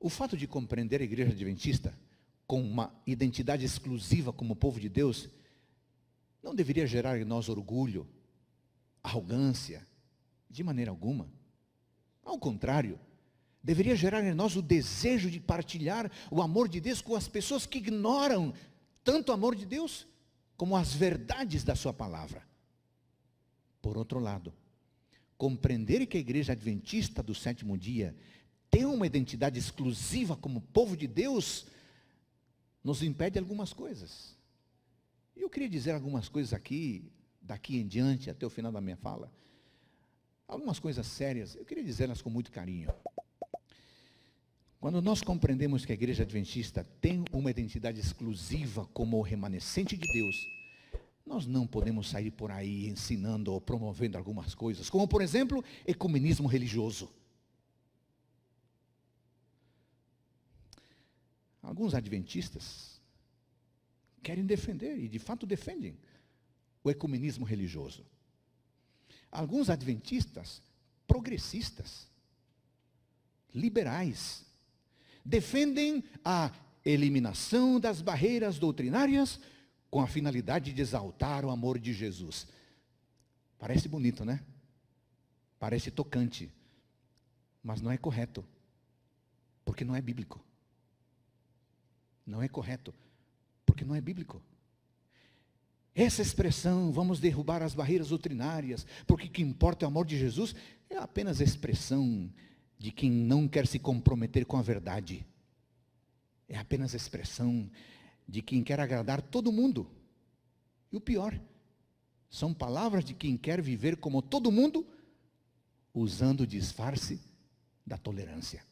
O fato de compreender a igreja adventista com uma identidade exclusiva como povo de Deus não deveria gerar em nós orgulho, arrogância, de maneira alguma. Ao contrário, deveria gerar em nós o desejo de partilhar o amor de Deus com as pessoas que ignoram tanto o amor de Deus como as verdades da sua palavra. Por outro lado, compreender que a igreja adventista do sétimo dia tem uma identidade exclusiva como povo de Deus, nos impede algumas coisas. E eu queria dizer algumas coisas aqui, daqui em diante, até o final da minha fala. Algumas coisas sérias, eu queria dizê-las com muito carinho. Quando nós compreendemos que a igreja adventista tem uma identidade exclusiva como remanescente de Deus, nós não podemos sair por aí ensinando ou promovendo algumas coisas, como por exemplo, ecumenismo religioso. Alguns adventistas querem defender, e de fato defendem, o ecumenismo religioso. Alguns adventistas progressistas, liberais, defendem a eliminação das barreiras doutrinárias com a finalidade de exaltar o amor de Jesus. Parece bonito, né? Parece tocante. Mas não é correto. Porque não é bíblico. Não é correto. Porque não é bíblico. Essa expressão, vamos derrubar as barreiras doutrinárias, porque o que importa é o amor de Jesus, é apenas expressão de quem não quer se comprometer com a verdade. É apenas expressão de quem quer agradar todo mundo. E o pior, são palavras de quem quer viver como todo mundo, usando o disfarce da tolerância.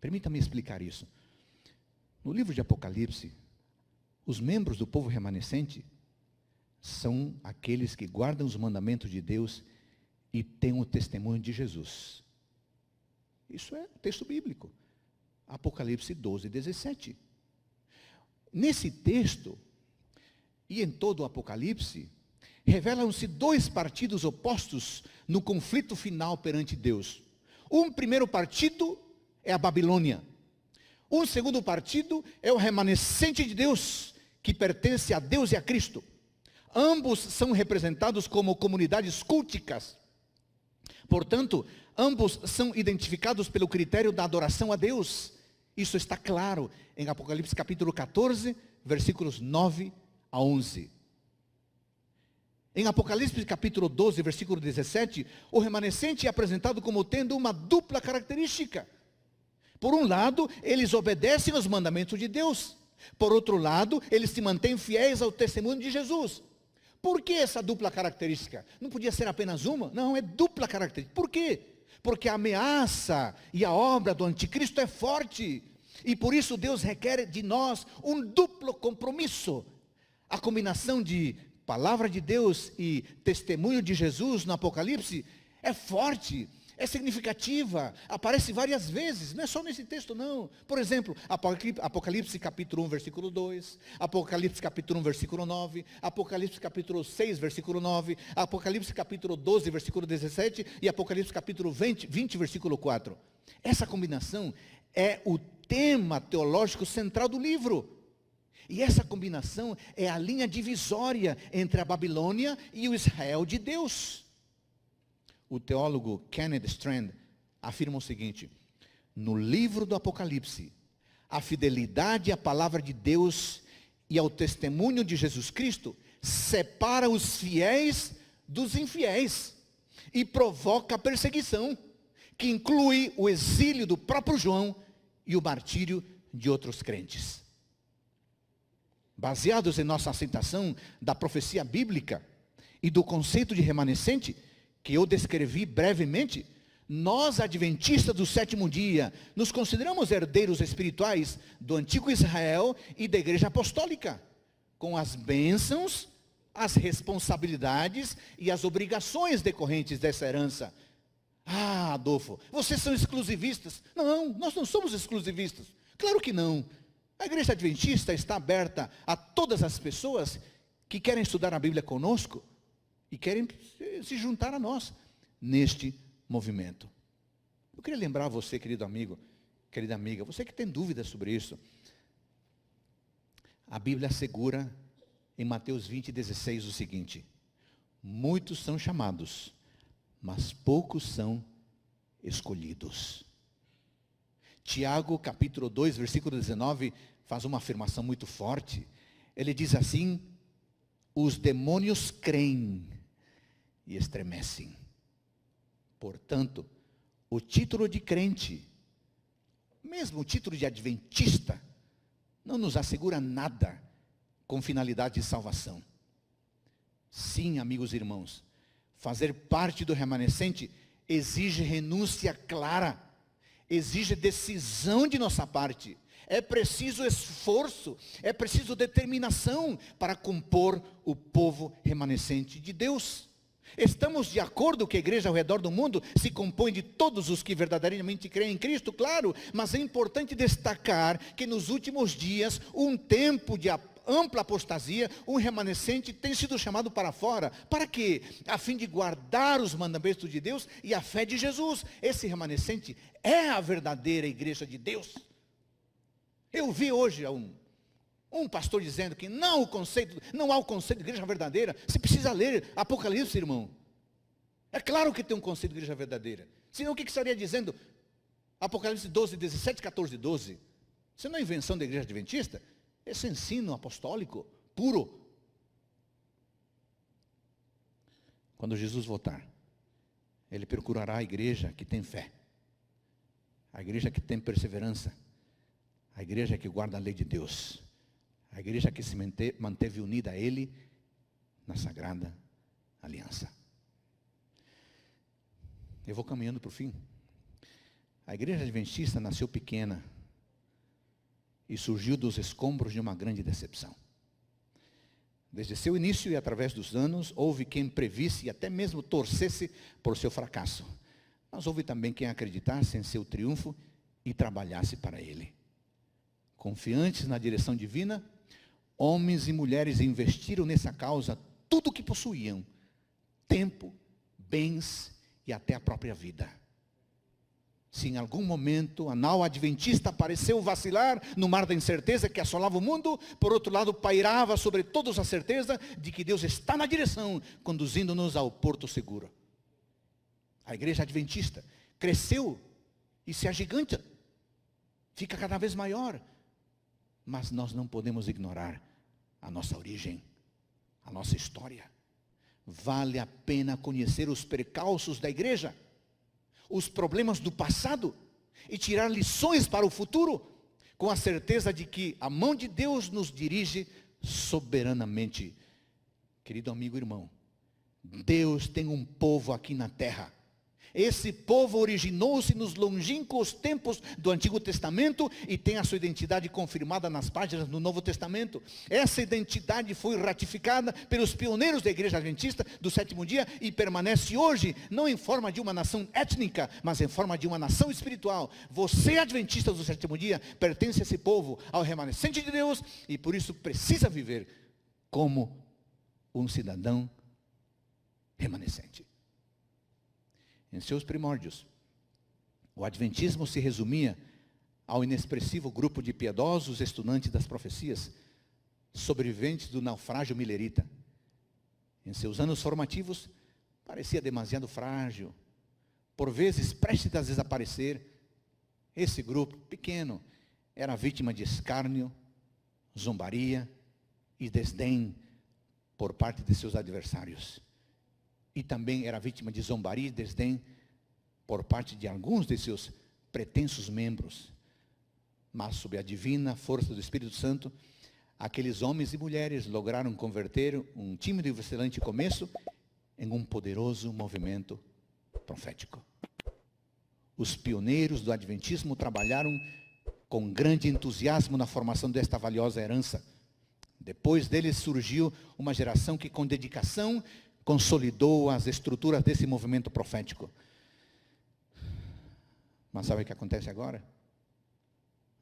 Permita-me explicar isso. No livro de Apocalipse, os membros do povo remanescente são aqueles que guardam os mandamentos de Deus e têm o testemunho de Jesus. Isso é texto bíblico. Apocalipse 12, 17. Nesse texto, e em todo o Apocalipse, revelam-se dois partidos opostos no conflito final perante Deus. Um primeiro partido é a Babilônia. Um segundo partido é o remanescente de Deus, que pertence a Deus e a Cristo. Ambos são representados como comunidades culticas. Portanto, ambos são identificados pelo critério da adoração a Deus isso está claro em Apocalipse capítulo 14, versículos 9 a 11. Em Apocalipse capítulo 12, versículo 17, o remanescente é apresentado como tendo uma dupla característica. Por um lado, eles obedecem aos mandamentos de Deus. Por outro lado, eles se mantêm fiéis ao testemunho de Jesus. Por que essa dupla característica? Não podia ser apenas uma? Não, é dupla característica. Por quê? Porque a ameaça e a obra do anticristo é forte. E por isso Deus requer de nós um duplo compromisso. A combinação de palavra de Deus e testemunho de Jesus no Apocalipse é forte, é significativa, aparece várias vezes, não é só nesse texto não. Por exemplo, Apocalipse, capítulo 1, versículo 2, Apocalipse capítulo 1, versículo 9, Apocalipse capítulo 6, versículo 9, Apocalipse capítulo 12, versículo 17 e Apocalipse capítulo 20, 20 versículo 4. Essa combinação é o tema teológico central do livro. E essa combinação é a linha divisória entre a Babilônia e o Israel de Deus. O teólogo Kenneth Strand afirma o seguinte: no livro do Apocalipse, a fidelidade à palavra de Deus e ao testemunho de Jesus Cristo separa os fiéis dos infiéis e provoca perseguição, que inclui o exílio do próprio João e o martírio de outros crentes. Baseados em nossa aceitação da profecia bíblica e do conceito de remanescente, que eu descrevi brevemente, nós, adventistas do sétimo dia, nos consideramos herdeiros espirituais do antigo Israel e da igreja apostólica, com as bênçãos, as responsabilidades e as obrigações decorrentes dessa herança ah, Adolfo, vocês são exclusivistas. Não, nós não somos exclusivistas. Claro que não. A igreja adventista está aberta a todas as pessoas que querem estudar a Bíblia conosco e querem se juntar a nós neste movimento. Eu queria lembrar você, querido amigo, querida amiga, você que tem dúvidas sobre isso. A Bíblia assegura em Mateus 20, 16 o seguinte: Muitos são chamados, mas poucos são escolhidos. Tiago, capítulo 2, versículo 19, faz uma afirmação muito forte. Ele diz assim: Os demônios creem e estremecem. Portanto, o título de crente, mesmo o título de adventista, não nos assegura nada com finalidade de salvação. Sim, amigos e irmãos, fazer parte do remanescente exige renúncia clara, exige decisão de nossa parte. É preciso esforço, é preciso determinação para compor o povo remanescente de Deus. Estamos de acordo que a igreja ao redor do mundo se compõe de todos os que verdadeiramente creem em Cristo, claro, mas é importante destacar que nos últimos dias, um tempo de ampla apostasia, um remanescente tem sido chamado para fora. Para quê? A fim de guardar os mandamentos de Deus e a fé de Jesus. Esse remanescente é a verdadeira igreja de Deus. Eu vi hoje um, um pastor dizendo que não, o conceito, não há o conceito de igreja verdadeira. Você precisa ler Apocalipse, irmão. É claro que tem um conceito de igreja verdadeira. Senão o que, que estaria dizendo? Apocalipse 12, 17, 14, 12. Isso não é invenção da igreja adventista? Esse ensino apostólico puro. Quando Jesus voltar, ele procurará a igreja que tem fé, a igreja que tem perseverança, a igreja que guarda a lei de Deus, a igreja que se manteve unida a Ele na sagrada aliança. Eu vou caminhando para o fim. A igreja adventista nasceu pequena, e surgiu dos escombros de uma grande decepção. Desde seu início e através dos anos, houve quem previsse e até mesmo torcesse por seu fracasso. Mas houve também quem acreditasse em seu triunfo e trabalhasse para ele. Confiantes na direção divina, homens e mulheres investiram nessa causa tudo o que possuíam: tempo, bens e até a própria vida se em algum momento a nau adventista pareceu vacilar no mar da incerteza que assolava o mundo, por outro lado, pairava sobre todos a certeza de que Deus está na direção, conduzindo-nos ao porto seguro. A igreja adventista cresceu e se agiganta, fica cada vez maior, mas nós não podemos ignorar a nossa origem, a nossa história. Vale a pena conhecer os percalços da igreja os problemas do passado e tirar lições para o futuro, com a certeza de que a mão de Deus nos dirige soberanamente. Querido amigo e irmão, Deus tem um povo aqui na terra esse povo originou-se nos longínquos tempos do Antigo Testamento e tem a sua identidade confirmada nas páginas do Novo Testamento. Essa identidade foi ratificada pelos pioneiros da Igreja Adventista do sétimo dia e permanece hoje, não em forma de uma nação étnica, mas em forma de uma nação espiritual. Você, Adventista do sétimo dia, pertence a esse povo, ao remanescente de Deus e por isso precisa viver como um cidadão remanescente em seus primórdios. O Adventismo se resumia ao inexpressivo grupo de piedosos estudantes das profecias, sobreviventes do naufrágio milerita. Em seus anos formativos, parecia demasiado frágil, por vezes prestes a desaparecer. Esse grupo pequeno era vítima de escárnio, zombaria e desdém por parte de seus adversários e também era vítima de zombaria e desdém por parte de alguns de seus pretensos membros. Mas, sob a divina força do Espírito Santo, aqueles homens e mulheres lograram converter um tímido e excelente começo em um poderoso movimento profético. Os pioneiros do Adventismo trabalharam com grande entusiasmo na formação desta valiosa herança. Depois deles surgiu uma geração que, com dedicação, consolidou as estruturas desse movimento profético. Mas sabe o que acontece agora?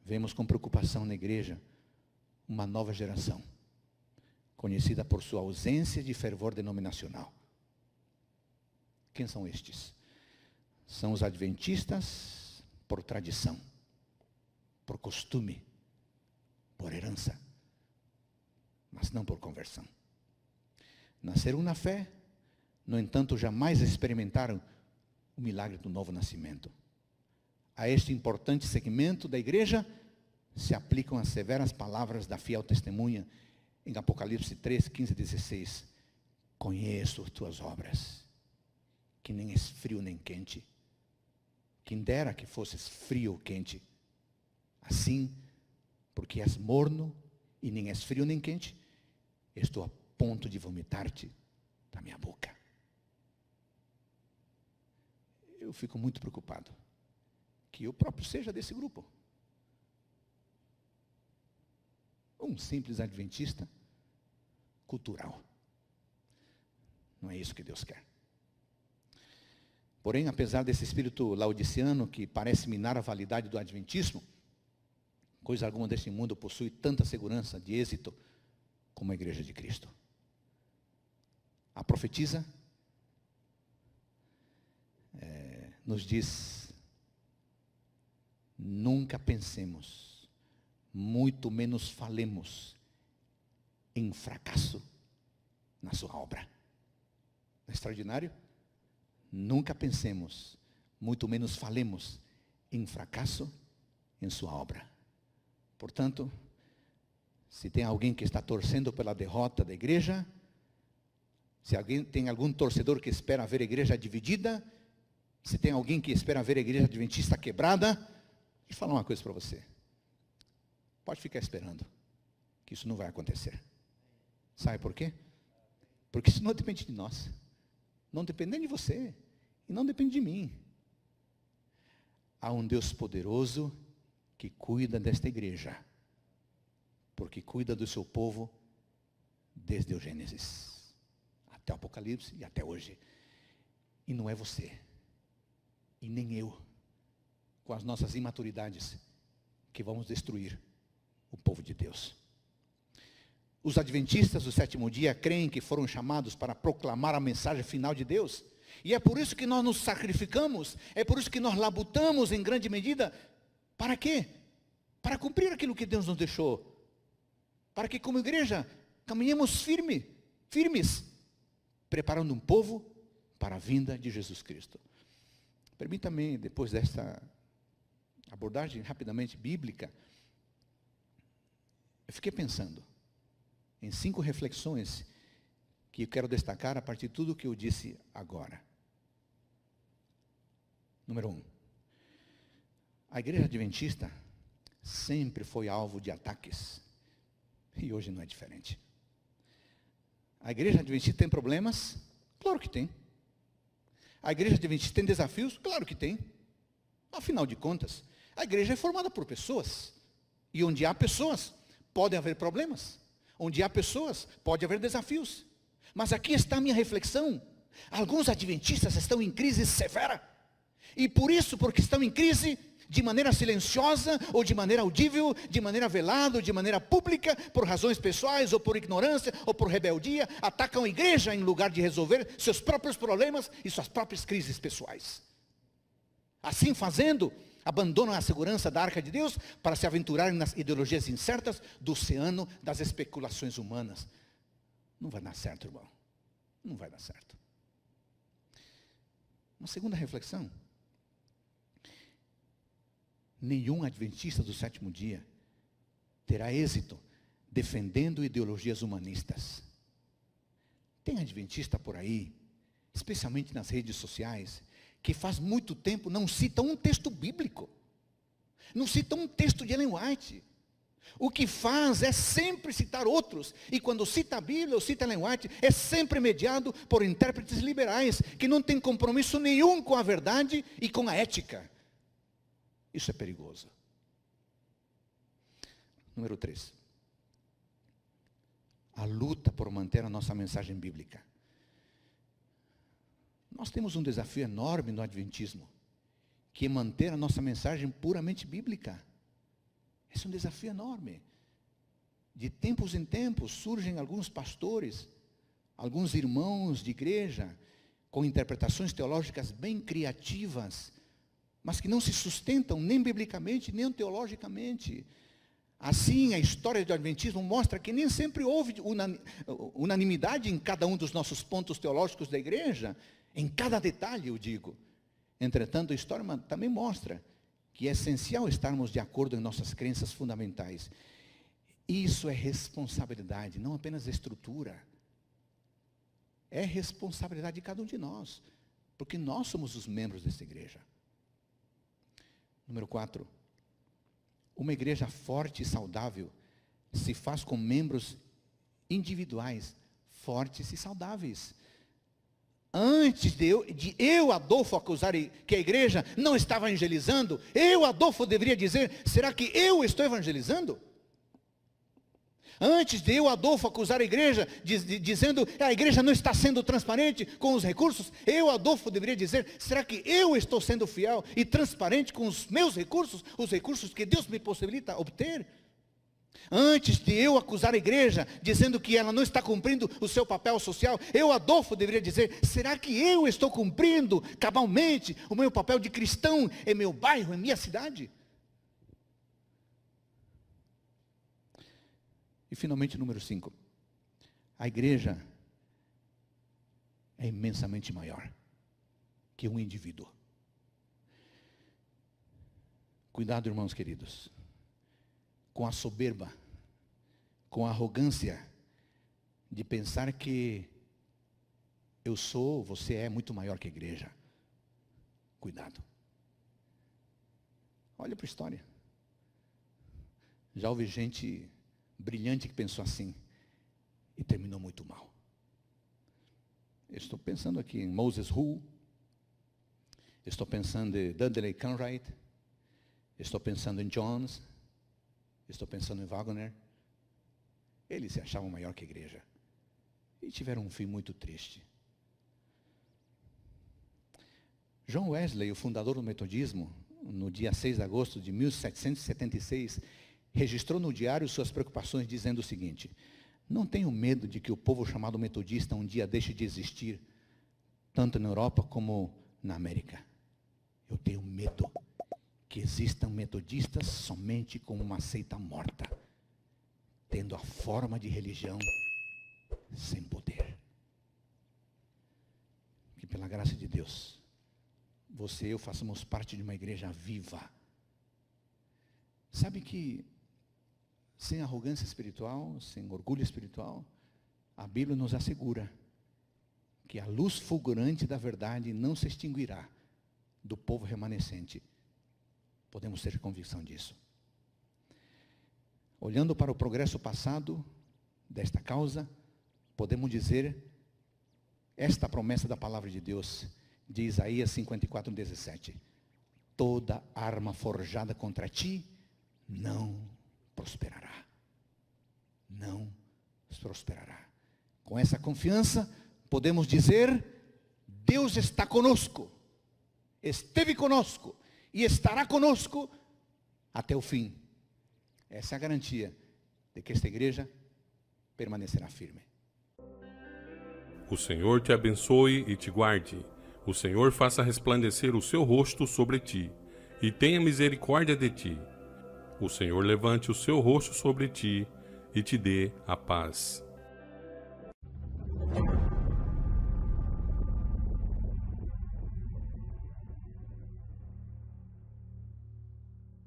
Vemos com preocupação na igreja uma nova geração, conhecida por sua ausência de fervor denominacional. Quem são estes? são os adventistas por tradição, por costume, por herança, mas não por conversão. Nasceram na fé, no entanto, jamais experimentaram o milagre do novo nascimento. A este importante segmento da igreja se aplicam as severas palavras da fiel testemunha em Apocalipse 3, 15 e 16. Conheço as tuas obras, que nem és frio nem quente. Quem dera que fosses frio ou quente. Assim, porque és morno e nem és frio nem quente, estou a ponto de vomitar-te da minha boca. Eu fico muito preocupado que eu próprio seja desse grupo. Um simples adventista cultural. Não é isso que Deus quer. Porém, apesar desse espírito laodiciano que parece minar a validade do adventismo, coisa alguma deste mundo possui tanta segurança de êxito como a igreja de Cristo. A profetisa é, nos diz: nunca pensemos, muito menos falemos em fracasso na sua obra. Não é extraordinário? Nunca pensemos, muito menos falemos em fracasso em sua obra. Portanto, se tem alguém que está torcendo pela derrota da igreja, se alguém tem algum torcedor que espera ver a igreja dividida, se tem alguém que espera ver a igreja adventista quebrada, deixa eu falar uma coisa para você. Pode ficar esperando, que isso não vai acontecer. Sabe por quê? Porque isso não depende de nós. Não depende nem de você. E não depende de mim. Há um Deus poderoso que cuida desta igreja. Porque cuida do seu povo desde o Gênesis até o Apocalipse e até hoje. E não é você. E nem eu. Com as nossas imaturidades que vamos destruir o povo de Deus. Os adventistas do sétimo dia creem que foram chamados para proclamar a mensagem final de Deus. E é por isso que nós nos sacrificamos, é por isso que nós labutamos em grande medida. Para quê? Para cumprir aquilo que Deus nos deixou. Para que como igreja caminhemos firme, firmes, preparando um povo para a vinda de Jesus Cristo. Permita-me, depois desta abordagem rapidamente bíblica, eu fiquei pensando em cinco reflexões que eu quero destacar a partir de tudo que eu disse agora. Número um, a igreja adventista sempre foi alvo de ataques. E hoje não é diferente. A igreja adventista tem problemas? Claro que tem. A igreja adventista tem desafios? Claro que tem. Afinal de contas, a igreja é formada por pessoas. E onde há pessoas, podem haver problemas. Onde há pessoas, pode haver desafios. Mas aqui está a minha reflexão. Alguns adventistas estão em crise severa. E por isso, porque estão em crise, de maneira silenciosa, ou de maneira audível, de maneira velada, ou de maneira pública, por razões pessoais, ou por ignorância, ou por rebeldia, atacam a igreja em lugar de resolver seus próprios problemas e suas próprias crises pessoais. Assim fazendo, abandonam a segurança da arca de Deus para se aventurarem nas ideologias incertas do oceano das especulações humanas. Não vai dar certo, irmão. Não vai dar certo. Uma segunda reflexão. Nenhum adventista do sétimo dia terá êxito defendendo ideologias humanistas. Tem adventista por aí, especialmente nas redes sociais, que faz muito tempo não cita um texto bíblico. Não cita um texto de Ellen White. O que faz é sempre citar outros. E quando cita a Bíblia ou cita Ellen White, é sempre mediado por intérpretes liberais, que não têm compromisso nenhum com a verdade e com a ética. Isso é perigoso. Número 3. A luta por manter a nossa mensagem bíblica. Nós temos um desafio enorme no Adventismo, que é manter a nossa mensagem puramente bíblica. Esse é um desafio enorme. De tempos em tempos surgem alguns pastores, alguns irmãos de igreja, com interpretações teológicas bem criativas, mas que não se sustentam nem biblicamente, nem teologicamente. Assim, a história do Adventismo mostra que nem sempre houve unanimidade em cada um dos nossos pontos teológicos da igreja, em cada detalhe, eu digo. Entretanto, a história também mostra que é essencial estarmos de acordo em nossas crenças fundamentais. Isso é responsabilidade, não apenas estrutura. É responsabilidade de cada um de nós, porque nós somos os membros dessa igreja. Número 4. Uma igreja forte e saudável se faz com membros individuais fortes e saudáveis. Antes de eu, de eu, Adolfo, acusar que a igreja não estava evangelizando, eu, Adolfo, deveria dizer: será que eu estou evangelizando? Antes de eu, Adolfo, acusar a igreja, diz, dizendo que a igreja não está sendo transparente com os recursos, eu, Adolfo, deveria dizer: será que eu estou sendo fiel e transparente com os meus recursos, os recursos que Deus me possibilita obter? Antes de eu acusar a igreja, dizendo que ela não está cumprindo o seu papel social, eu, Adolfo, deveria dizer: será que eu estou cumprindo cabalmente o meu papel de cristão em meu bairro, em minha cidade? E finalmente, número 5. A igreja é imensamente maior que um indivíduo. Cuidado, irmãos queridos, com a soberba, com a arrogância de pensar que eu sou, você é muito maior que a igreja. Cuidado. Olha para a história. Já houve gente brilhante que pensou assim e terminou muito mal. estou pensando aqui em Moses Hu, estou pensando em Dudley Conrad, estou pensando em Jones, estou pensando em Wagner. Eles se achavam maior que a igreja e tiveram um fim muito triste. John Wesley, o fundador do metodismo, no dia 6 de agosto de 1776, registrou no diário suas preocupações, dizendo o seguinte: Não tenho medo de que o povo chamado metodista um dia deixe de existir, tanto na Europa como na América. Eu tenho medo que existam metodistas somente como uma seita morta, tendo a forma de religião sem poder. Que pela graça de Deus, você e eu façamos parte de uma igreja viva. Sabe que sem arrogância espiritual, sem orgulho espiritual, a Bíblia nos assegura que a luz fulgurante da verdade não se extinguirá do povo remanescente. Podemos ter convicção disso. Olhando para o progresso passado desta causa, podemos dizer esta promessa da palavra de Deus, de Isaías 54, 17: Toda arma forjada contra ti não prosperará. Não prosperará. Com essa confiança, podemos dizer: Deus está conosco, esteve conosco e estará conosco até o fim. Essa é a garantia de que esta igreja permanecerá firme. O Senhor te abençoe e te guarde. O Senhor faça resplandecer o seu rosto sobre ti e tenha misericórdia de ti o Senhor levante o seu rosto sobre ti e te dê a paz.